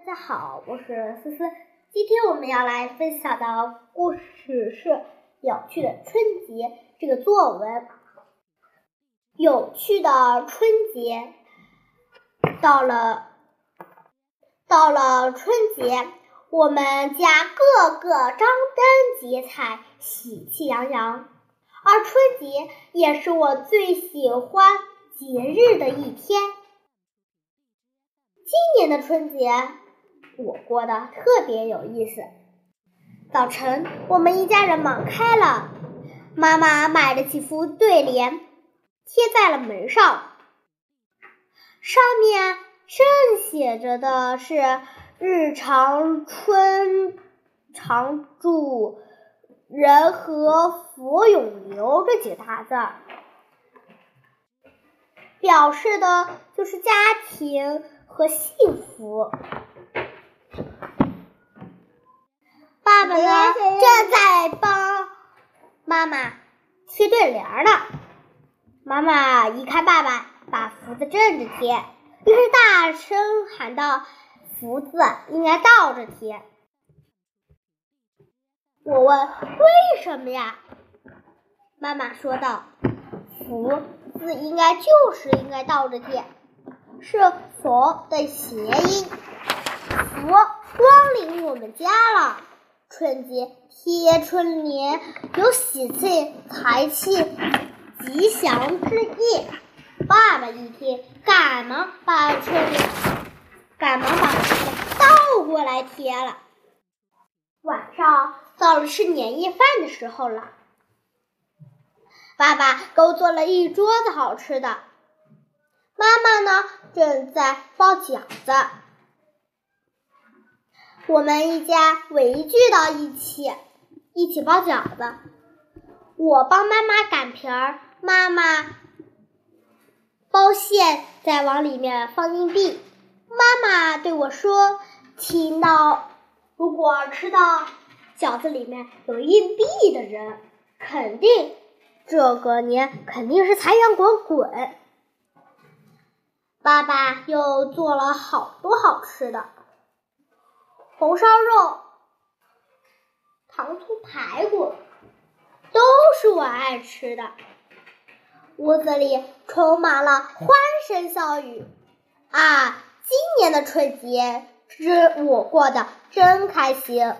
大家好，我是思思。今天我们要来分享的故事是《有趣的春节》这个作文。有趣的春节到了，到了春节，我们家个个张灯结彩，喜气洋洋。而春节也是我最喜欢节日的一天。今年的春节。我过得特别有意思。早晨，我们一家人忙开了。妈妈买了几副对联，贴在了门上。上面正写着的是“日长春常驻，人和福永留”这几个大字，表示的就是家庭和幸福。爸爸呢，正在帮妈妈贴对联呢。妈妈一看爸爸把福字正着贴，于是大声喊道：“福字应该倒着贴。”我问：“为什么呀？”妈妈说道：“福字应该就是应该倒着贴，是佛的谐音，福光临我们家了。”春节贴春联，有喜气、财气、吉祥之意。爸爸一听，赶忙把春联，赶忙把春联倒过来贴了。晚上到了吃年夜饭的时候了，爸爸给我做了一桌子好吃的，妈妈呢正在包饺子。我们一家围聚到一起，一起包饺子。我帮妈妈擀皮儿，妈妈包馅，再往里面放硬币。妈妈对我说：“听到如果吃到饺子里面有硬币的人，肯定这个年肯定是财源滚滚。”爸爸又做了好多好吃的。红烧肉、糖醋排骨都是我爱吃的。屋子里充满了欢声笑语。啊，今年的春节，是我过得真开心。